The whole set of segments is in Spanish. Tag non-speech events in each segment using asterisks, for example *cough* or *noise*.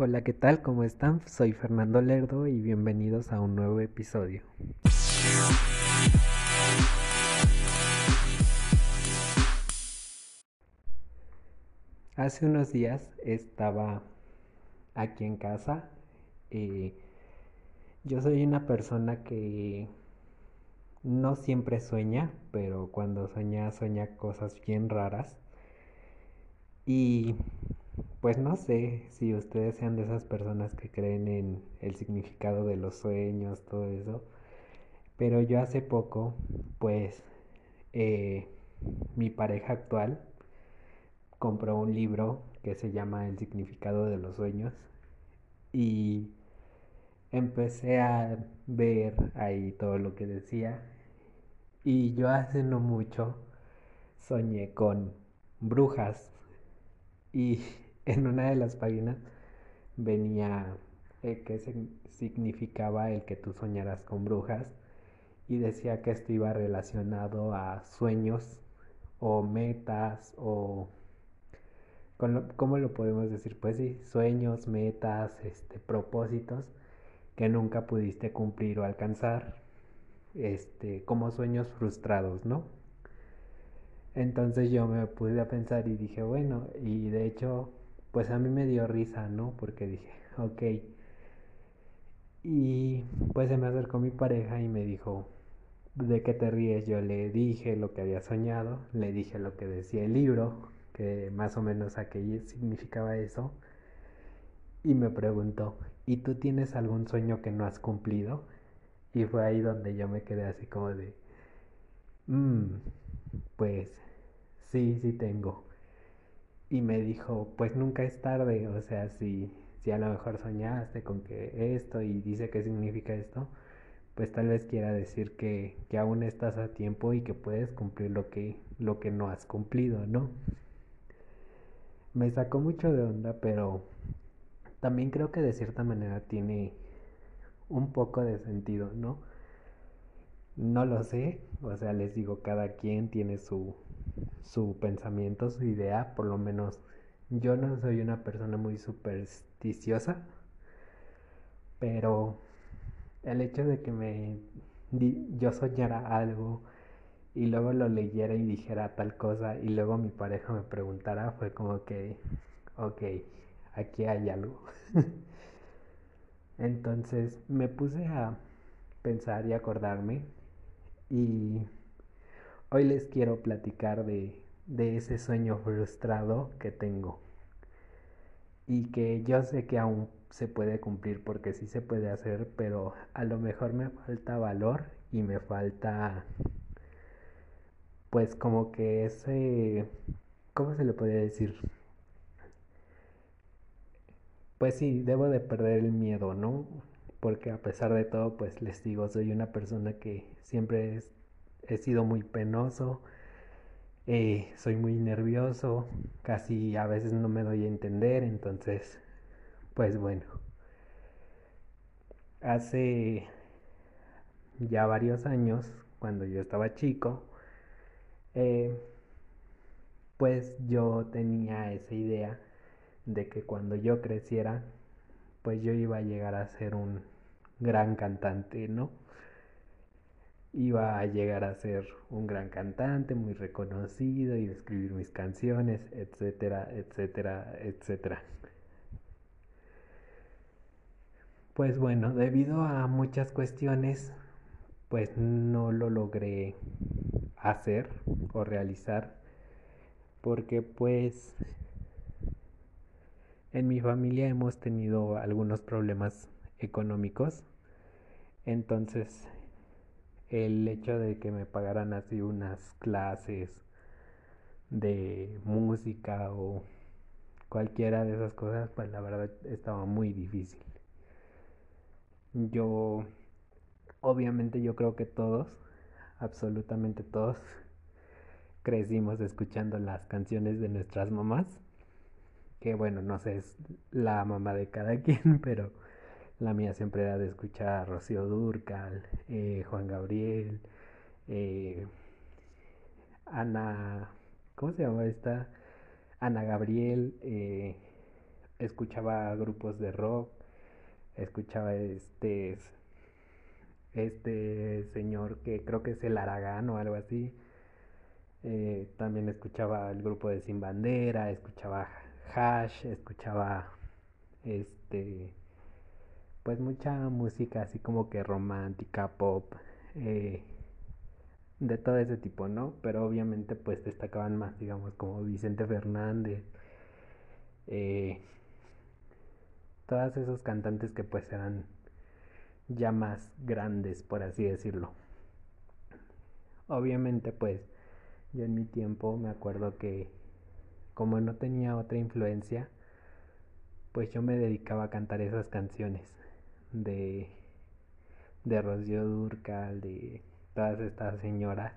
Hola, ¿qué tal? ¿Cómo están? Soy Fernando Lerdo y bienvenidos a un nuevo episodio. Hace unos días estaba aquí en casa. y yo soy una persona que no siempre sueña, pero cuando sueña, sueña cosas bien raras. Y pues no sé si ustedes sean de esas personas que creen en el significado de los sueños, todo eso. Pero yo hace poco, pues, eh, mi pareja actual compró un libro que se llama El significado de los sueños y empecé a ver ahí todo lo que decía y yo hace no mucho soñé con brujas y en una de las páginas venía eh, que significaba el que tú soñaras con brujas y decía que esto iba relacionado a sueños o metas o ¿cómo lo podemos decir? Pues sí, sueños, metas, este, propósitos que nunca pudiste cumplir o alcanzar, este, como sueños frustrados, ¿no? Entonces yo me puse a pensar y dije, bueno, y de hecho, pues a mí me dio risa, ¿no? Porque dije, ok. Y pues se me acercó mi pareja y me dijo, ¿de qué te ríes? Yo le dije lo que había soñado, le dije lo que decía el libro, que más o menos aquello significaba eso. Y me preguntó, ¿y tú tienes algún sueño que no has cumplido? Y fue ahí donde yo me quedé así como de, mmm, pues sí, sí tengo. Y me dijo, pues nunca es tarde, o sea, si, si a lo mejor soñaste con que esto y dice qué significa esto, pues tal vez quiera decir que, que aún estás a tiempo y que puedes cumplir lo que, lo que no has cumplido, ¿no? Me sacó mucho de onda, pero también creo que de cierta manera tiene un poco de sentido, ¿no? No lo sé, o sea, les digo, cada quien tiene su, su pensamiento, su idea, por lo menos yo no soy una persona muy supersticiosa, pero el hecho de que me yo soñara algo y luego lo leyera y dijera tal cosa y luego mi pareja me preguntara fue como que ok aquí hay algo. *laughs* Entonces me puse a pensar y acordarme y hoy les quiero platicar de, de ese sueño frustrado que tengo y que yo sé que aún se puede cumplir porque sí se puede hacer, pero a lo mejor me falta valor y me falta pues como que ese ¿cómo se le podría decir? Pues sí, debo de perder el miedo, ¿no? Porque a pesar de todo, pues les digo, soy una persona que siempre he sido muy penoso, eh, soy muy nervioso, casi a veces no me doy a entender, entonces, pues bueno, hace ya varios años, cuando yo estaba chico, eh, pues yo tenía esa idea de que cuando yo creciera, pues yo iba a llegar a ser un gran cantante, ¿no? Iba a llegar a ser un gran cantante, muy reconocido y escribir mis canciones, etcétera, etcétera, etcétera. Pues bueno, debido a muchas cuestiones, pues no lo logré hacer o realizar porque pues en mi familia hemos tenido algunos problemas económicos. Entonces, el hecho de que me pagaran así unas clases de música o cualquiera de esas cosas, pues la verdad estaba muy difícil. Yo, obviamente yo creo que todos, absolutamente todos, crecimos escuchando las canciones de nuestras mamás que bueno, no sé, es la mamá de cada *laughs* quien, pero la mía siempre era de escuchar a Rocío Durcal, eh, Juan Gabriel, eh, Ana, ¿cómo se llama esta? Ana Gabriel, eh, escuchaba grupos de rock, escuchaba este este señor que creo que es el Aragán o algo así. También escuchaba el grupo de Sin Bandera, escuchaba Hash, escuchaba este pues mucha música así como que romántica, pop, eh, de todo ese tipo, ¿no? Pero obviamente pues destacaban más, digamos, como Vicente Fernández, eh, todos esos cantantes que pues eran ya más grandes, por así decirlo. Obviamente pues yo en mi tiempo me acuerdo que como no tenía otra influencia, pues yo me dedicaba a cantar esas canciones de de Rocío Durcal, de todas estas señoras.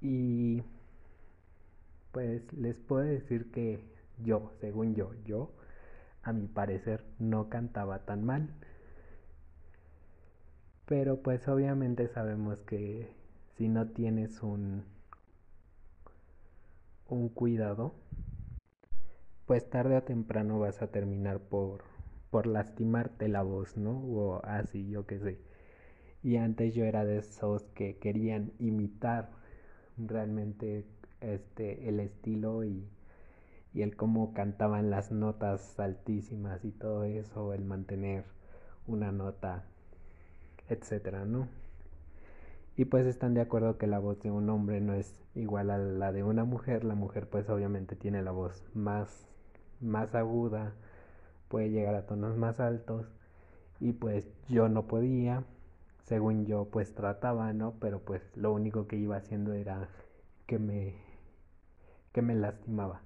Y pues les puedo decir que yo, según yo, yo, a mi parecer, no cantaba tan mal. Pero pues obviamente sabemos que si no tienes un, un cuidado, pues tarde o temprano vas a terminar por, por lastimarte la voz, ¿no? O así, yo qué sé. Y antes yo era de esos que querían imitar realmente este el estilo y, y el cómo cantaban las notas altísimas y todo eso, el mantener una nota, etcétera, ¿no? Y pues están de acuerdo que la voz de un hombre no es igual a la de una mujer. La mujer pues obviamente tiene la voz más, más aguda, puede llegar a tonos más altos. Y pues yo no podía, según yo pues trataba, ¿no? Pero pues lo único que iba haciendo era que me que me lastimaba.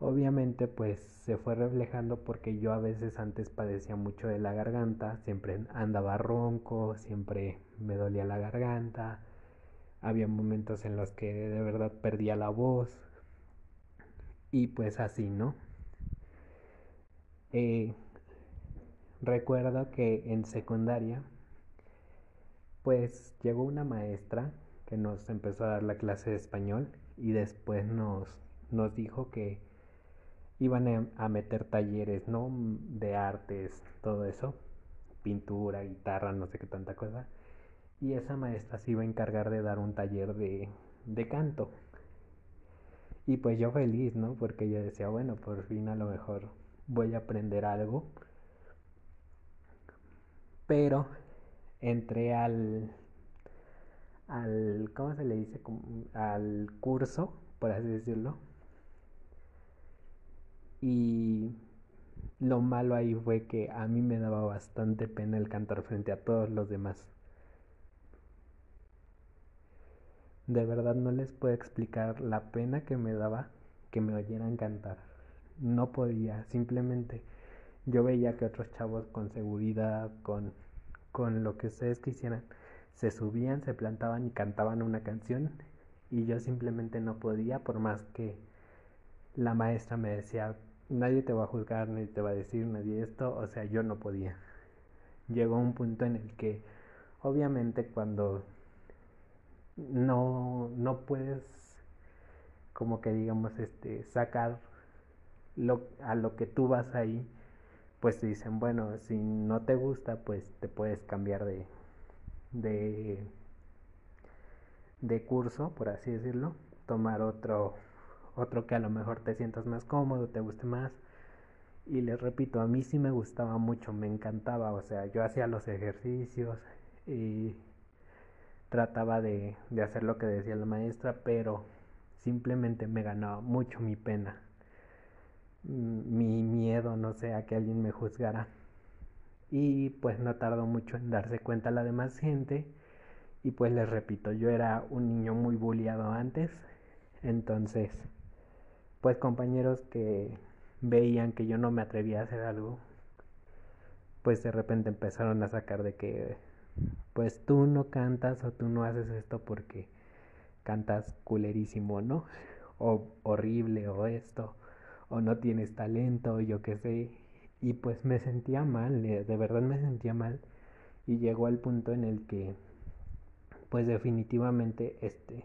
Obviamente pues se fue reflejando porque yo a veces antes padecía mucho de la garganta, siempre andaba ronco, siempre me dolía la garganta, había momentos en los que de verdad perdía la voz y pues así, ¿no? Eh, recuerdo que en secundaria pues llegó una maestra que nos empezó a dar la clase de español y después nos, nos dijo que iban a meter talleres, ¿no? De artes, todo eso, pintura, guitarra, no sé qué tanta cosa. Y esa maestra se iba a encargar de dar un taller de, de canto. Y pues yo feliz, ¿no? Porque yo decía, bueno, por fin a lo mejor voy a aprender algo. Pero entré al, al, ¿cómo se le dice? Al curso, por así decirlo. Y lo malo ahí fue que a mí me daba bastante pena el cantar frente a todos los demás. De verdad no les puedo explicar la pena que me daba que me oyeran cantar. No podía, simplemente yo veía que otros chavos con seguridad, con con lo que ustedes quisieran, se subían, se plantaban y cantaban una canción y yo simplemente no podía por más que la maestra me decía, nadie te va a juzgar, nadie te va a decir, nadie esto, o sea, yo no podía. Llegó un punto en el que obviamente cuando no, no puedes como que digamos este sacar a lo que tú vas ahí pues dicen, bueno, si no te gusta, pues te puedes cambiar de, de, de curso, por así decirlo, tomar otro, otro que a lo mejor te sientas más cómodo, te guste más. Y les repito, a mí sí me gustaba mucho, me encantaba, o sea, yo hacía los ejercicios y trataba de, de hacer lo que decía la maestra, pero simplemente me ganaba mucho mi pena mi miedo, no sé, a que alguien me juzgara. Y pues no tardó mucho en darse cuenta la demás gente. Y pues les repito, yo era un niño muy bulliado antes. Entonces, pues compañeros que veían que yo no me atrevía a hacer algo, pues de repente empezaron a sacar de que, pues tú no cantas o tú no haces esto porque cantas culerísimo, ¿no? *laughs* O horrible o esto o no tienes talento, yo qué sé. Y pues me sentía mal, de verdad me sentía mal. Y llegó al punto en el que, pues definitivamente, este,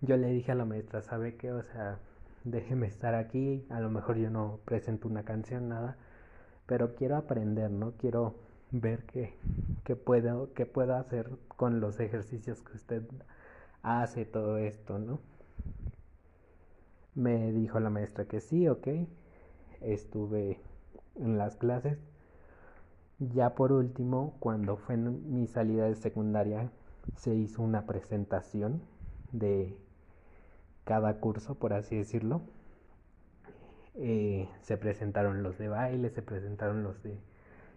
yo le dije a la maestra, ¿sabe qué? O sea, déjeme estar aquí, a lo mejor yo no presento una canción, nada, pero quiero aprender, ¿no? Quiero ver qué, puedo, qué puedo hacer con los ejercicios que usted hace, todo esto, ¿no? Me dijo la maestra que sí, ok. Estuve en las clases. Ya por último, cuando fue mi salida de secundaria, se hizo una presentación de cada curso, por así decirlo. Eh, se presentaron los de baile, se presentaron los de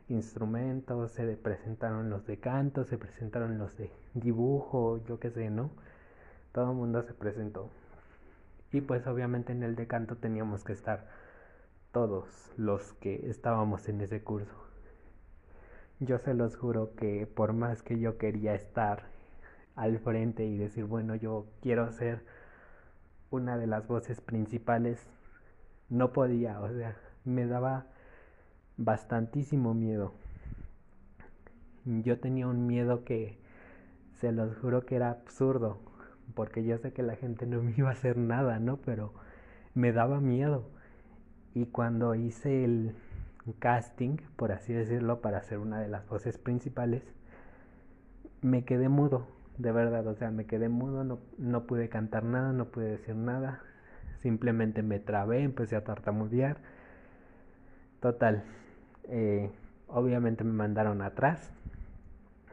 instrumentos, se presentaron los de canto, se presentaron los de dibujo, yo qué sé, ¿no? Todo el mundo se presentó. Y pues obviamente en el de canto teníamos que estar todos los que estábamos en ese curso. Yo se los juro que por más que yo quería estar al frente y decir, bueno, yo quiero ser una de las voces principales, no podía, o sea, me daba bastantísimo miedo. Yo tenía un miedo que se los juro que era absurdo, porque yo sé que la gente no me iba a hacer nada, ¿no? Pero me daba miedo. Y cuando hice el casting, por así decirlo, para ser una de las voces principales, me quedé mudo, de verdad, o sea, me quedé mudo, no, no pude cantar nada, no pude decir nada, simplemente me trabé, empecé a tartamudear. Total, eh, obviamente me mandaron atrás,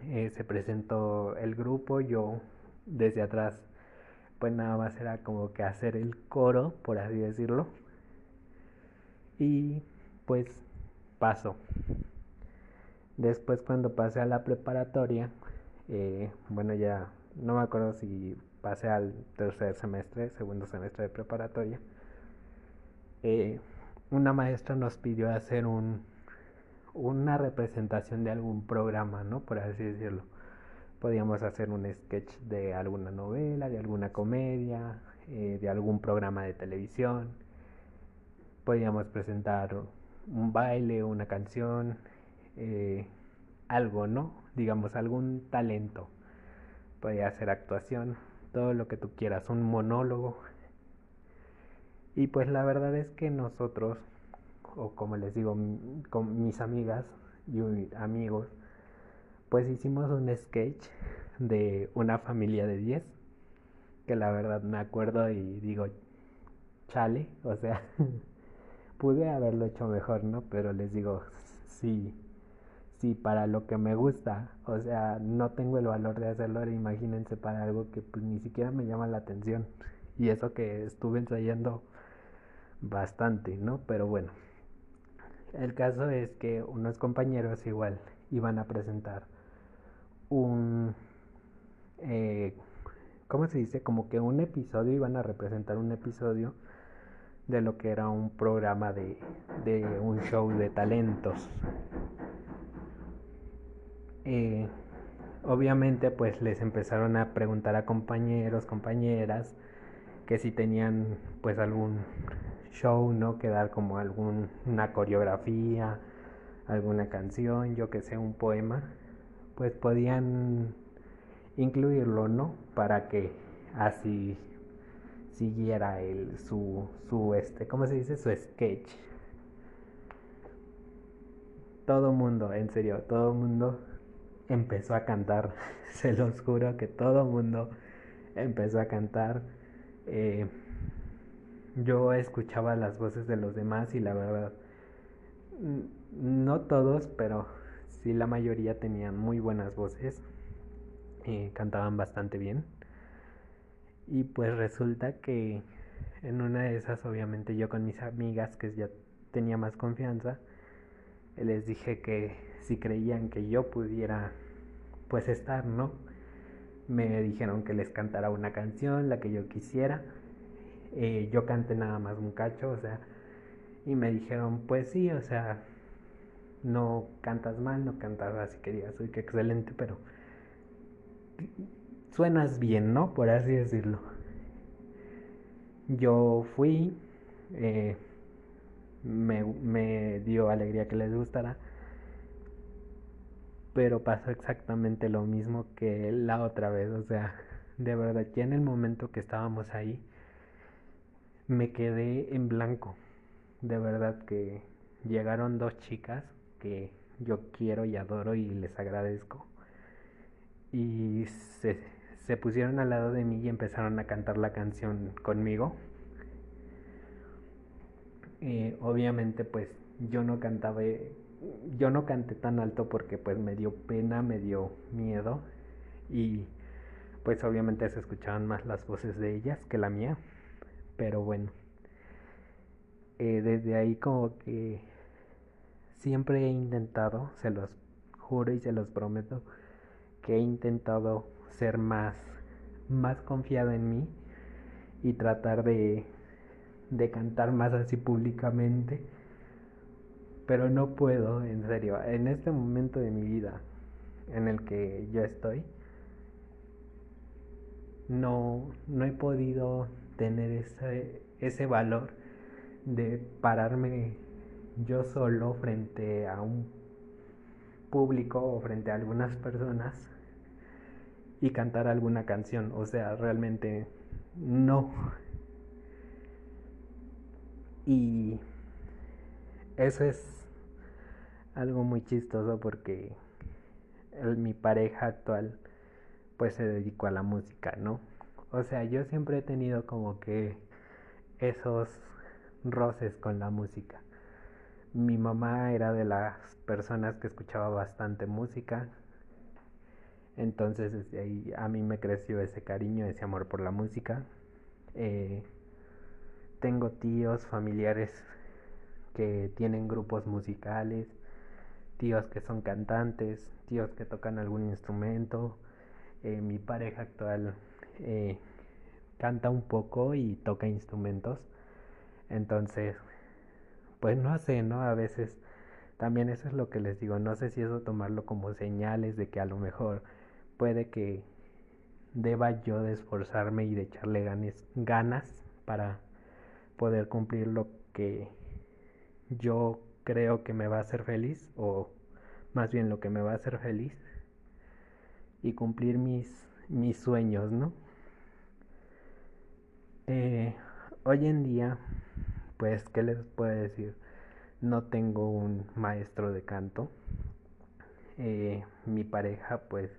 eh, se presentó el grupo, yo desde atrás pues nada más era como que hacer el coro, por así decirlo. Y pues paso. Después cuando pasé a la preparatoria, eh, bueno ya no me acuerdo si pasé al tercer semestre, segundo semestre de preparatoria, eh, una maestra nos pidió hacer un, una representación de algún programa, ¿no? Por así decirlo. Podíamos hacer un sketch de alguna novela, de alguna comedia, eh, de algún programa de televisión. Podíamos presentar un baile, una canción, eh, algo, ¿no? Digamos, algún talento. Podía ser actuación, todo lo que tú quieras, un monólogo. Y pues la verdad es que nosotros, o como les digo, con mis amigas y amigos, pues hicimos un sketch de una familia de 10, que la verdad me acuerdo y digo, chale, o sea, *laughs* pude haberlo hecho mejor, ¿no? Pero les digo, sí, sí, para lo que me gusta, o sea, no tengo el valor de hacerlo, imagínense para algo que pues ni siquiera me llama la atención. Y eso que estuve ensayando bastante, ¿no? Pero bueno, el caso es que unos compañeros igual iban a presentar un... Eh, ¿Cómo se dice? Como que un episodio, iban a representar un episodio de lo que era un programa de, de un show de talentos. Eh, obviamente pues les empezaron a preguntar a compañeros, compañeras, que si tenían pues algún show, ¿no? Que dar como alguna coreografía, alguna canción, yo que sé, un poema pues podían incluirlo, ¿no? Para que así siguiera el su su este, ¿cómo se dice? su sketch. Todo mundo, en serio, todo mundo empezó a cantar. *laughs* Se los juro que todo mundo empezó a cantar. Eh, yo escuchaba las voces de los demás y la verdad, no todos, pero sí la mayoría tenían muy buenas voces, eh, cantaban bastante bien. Y pues resulta que en una de esas, obviamente yo con mis amigas, que ya tenía más confianza, les dije que si creían que yo pudiera pues estar, ¿no? Me dijeron que les cantara una canción, la que yo quisiera. Eh, yo canté nada más un cacho, o sea, y me dijeron, pues sí, o sea, no cantas mal, no cantas así que digas, uy, qué excelente, pero suenas bien, ¿no? Por así decirlo. Yo fui, eh, me, me dio alegría que les gustara, pero pasó exactamente lo mismo que la otra vez, o sea, de verdad, ya en el momento que estábamos ahí, me quedé en blanco. De verdad que llegaron dos chicas que yo quiero y adoro y les agradezco. Y se, se pusieron al lado de mí y empezaron a cantar la canción conmigo. Eh, obviamente pues yo no cantaba, yo no canté tan alto porque pues me dio pena, me dio miedo y pues obviamente se escuchaban más las voces de ellas que la mía, pero bueno, eh, desde ahí como que siempre he intentado, se los juro y se los prometo, que he intentado ser más, más confiado en mí y tratar de, de cantar más así públicamente. Pero no puedo, en serio, en este momento de mi vida en el que yo estoy, no, no he podido tener ese, ese valor de pararme yo solo frente a un público o frente a algunas personas y cantar alguna canción. O sea, realmente no. Y eso es algo muy chistoso porque mi pareja actual pues se dedicó a la música, ¿no? O sea, yo siempre he tenido como que esos roces con la música. Mi mamá era de las personas que escuchaba bastante música, entonces ahí a mí me creció ese cariño, ese amor por la música. Eh, tengo tíos, familiares que tienen grupos musicales, tíos que son cantantes, tíos que tocan algún instrumento. Eh, mi pareja actual eh, canta un poco y toca instrumentos. Entonces, pues no sé, ¿no? A veces también eso es lo que les digo. No sé si eso tomarlo como señales de que a lo mejor puede que deba yo de esforzarme y de echarle ganas, ganas para poder cumplir lo que yo creo que me va a hacer feliz o más bien lo que me va a hacer feliz y cumplir mis, mis sueños, ¿no? Eh, hoy en día, pues, ¿qué les puedo decir? No tengo un maestro de canto. Eh, mi pareja, pues,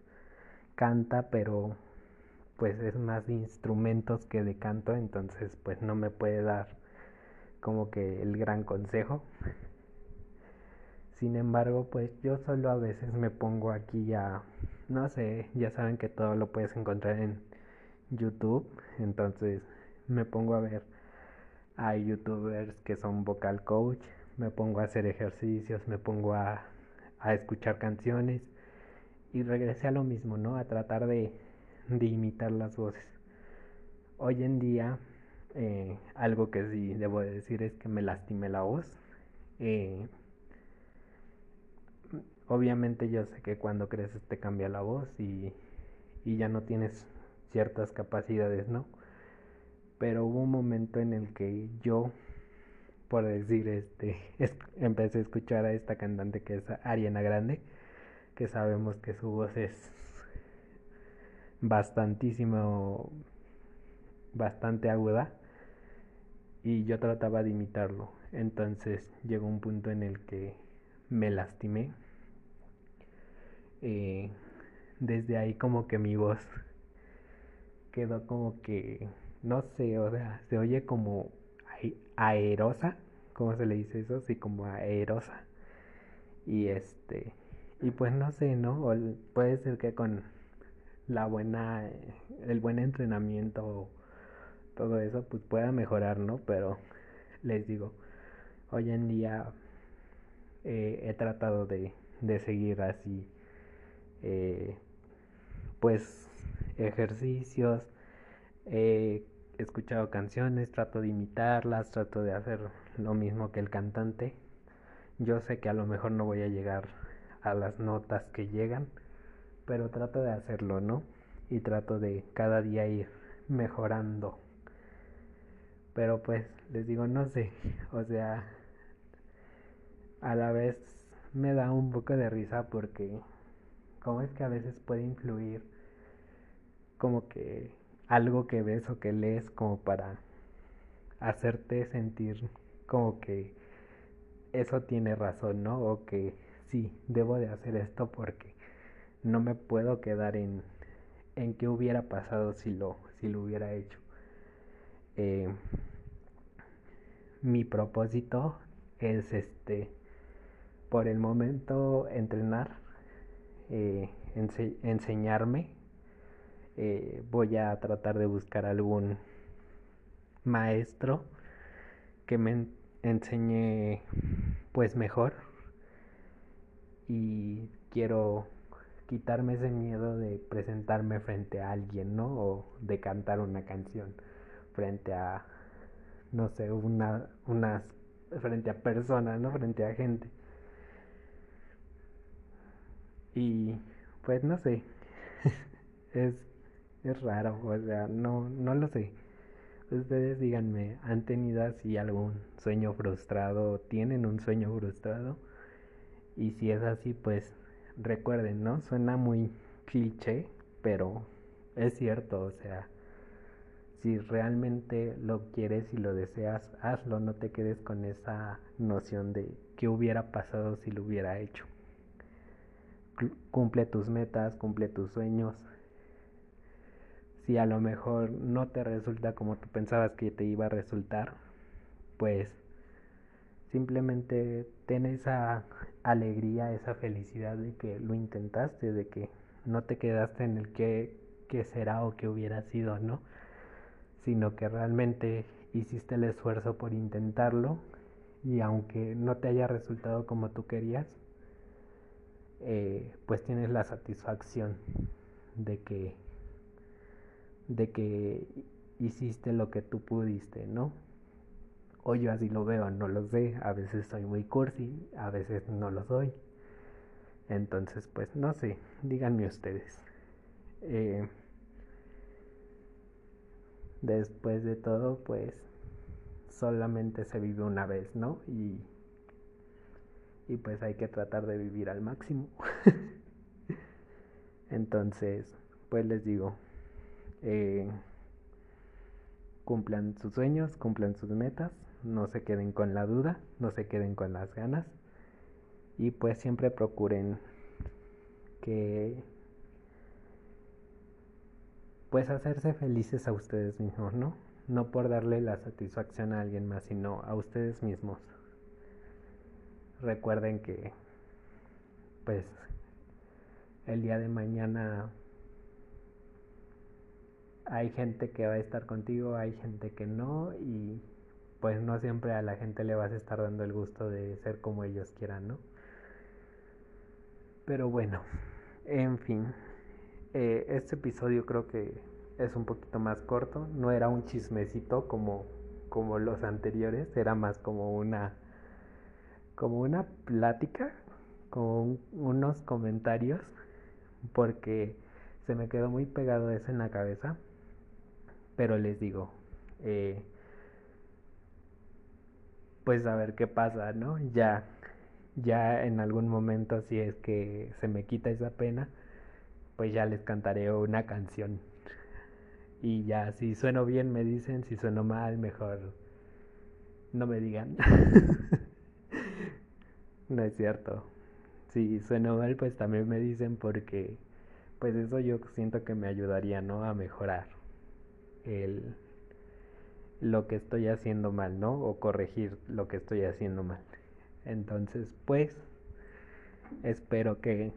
canta, pero pues es más de instrumentos que de canto, entonces pues no me puede dar como que el gran consejo. Sin embargo, pues yo solo a veces me pongo aquí a, no sé, ya saben que todo lo puedes encontrar en YouTube, entonces me pongo a ver a youtubers que son vocal coach, me pongo a hacer ejercicios, me pongo a, a escuchar canciones y regresé a lo mismo, ¿no? A tratar de, de imitar las voces. Hoy en día, eh, algo que sí debo decir es que me lastimé la voz. Eh, obviamente yo sé que cuando creces te cambia la voz y, y ya no tienes ciertas capacidades, ¿no? Pero hubo un momento en el que yo, por decir, este, *laughs* empecé a escuchar a esta cantante que es Ariana Grande que sabemos que su voz es bastantísimo, bastante aguda y yo trataba de imitarlo. Entonces llegó un punto en el que me lastimé. Eh, desde ahí como que mi voz quedó como que, no sé, o sea, se oye como aerosa, ¿cómo se le dice eso? Sí, como aerosa. Y este, y pues no sé, ¿no? Puede ser que con la buena, el buen entrenamiento, todo eso, pues pueda mejorar, ¿no? Pero les digo, hoy en día eh, he tratado de, de seguir así, eh, pues ejercicios, he escuchado canciones, trato de imitarlas, trato de hacer lo mismo que el cantante. Yo sé que a lo mejor no voy a llegar a las notas que llegan, pero trato de hacerlo, ¿no? Y trato de cada día ir mejorando. Pero pues les digo, no sé, o sea, a la vez me da un poco de risa porque como es que a veces puede influir como que algo que ves o que lees como para hacerte sentir como que eso tiene razón, ¿no? O que sí, debo de hacer esto porque no me puedo quedar en, en qué hubiera pasado si lo, si lo hubiera hecho. Eh, mi propósito es este por el momento entrenar eh, enseñarme eh, voy a tratar de buscar algún maestro que me enseñe pues mejor y quiero quitarme ese miedo de presentarme frente a alguien, ¿no? O de cantar una canción frente a, no sé, una, unas, frente a personas, ¿no? Frente a gente. Y pues no sé, *laughs* es, es raro, o sea, no, no lo sé. Ustedes díganme, ¿han tenido así algún sueño frustrado? ¿Tienen un sueño frustrado? Y si es así, pues recuerden, ¿no? Suena muy cliché, pero es cierto, o sea, si realmente lo quieres y lo deseas, hazlo, no te quedes con esa noción de qué hubiera pasado si lo hubiera hecho. Cumple tus metas, cumple tus sueños, si a lo mejor no te resulta como tú pensabas que te iba a resultar, pues simplemente ten esa alegría, esa felicidad de que lo intentaste, de que no te quedaste en el que, será o que hubiera sido, ¿no? Sino que realmente hiciste el esfuerzo por intentarlo y aunque no te haya resultado como tú querías, eh, pues tienes la satisfacción de que de que hiciste lo que tú pudiste, ¿no? O yo así lo veo, no lo sé, a veces soy muy cursi, a veces no lo soy. Entonces, pues no sé, díganme ustedes. Eh, después de todo, pues solamente se vive una vez, ¿no? Y, y pues hay que tratar de vivir al máximo. *laughs* Entonces, pues les digo, eh, cumplan sus sueños, cumplan sus metas, no se queden con la duda, no se queden con las ganas y pues siempre procuren que pues hacerse felices a ustedes mismos, ¿no? No por darle la satisfacción a alguien más, sino a ustedes mismos. Recuerden que pues el día de mañana hay gente que va a estar contigo, hay gente que no y pues no siempre a la gente le vas a estar dando el gusto de ser como ellos quieran, ¿no? Pero bueno, en fin, eh, este episodio creo que es un poquito más corto, no era un chismecito como, como los anteriores, era más como una, como una plática, como unos comentarios, porque se me quedó muy pegado eso en la cabeza pero les digo, eh, pues a ver qué pasa, ¿no? Ya, ya en algún momento si es que se me quita esa pena, pues ya les cantaré una canción. Y ya, si sueno bien me dicen, si sueno mal, mejor no me digan. *laughs* no es cierto. Si sueno mal, pues también me dicen porque pues eso yo siento que me ayudaría, ¿no? A mejorar el, lo que estoy haciendo mal, ¿no? O corregir lo que estoy haciendo mal. Entonces, pues, espero que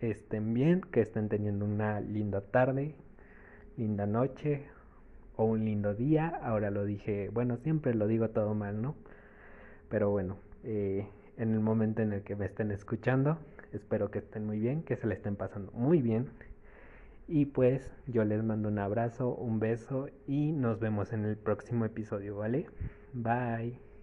estén bien, que estén teniendo una linda tarde, linda noche o un lindo día. Ahora lo dije, bueno, siempre lo digo todo mal, ¿no? Pero bueno, eh, en el momento en el que me estén escuchando, espero que estén muy bien, que se le estén pasando muy bien y pues yo les mando un abrazo, un beso y nos vemos en el próximo episodio, ¿vale? Bye.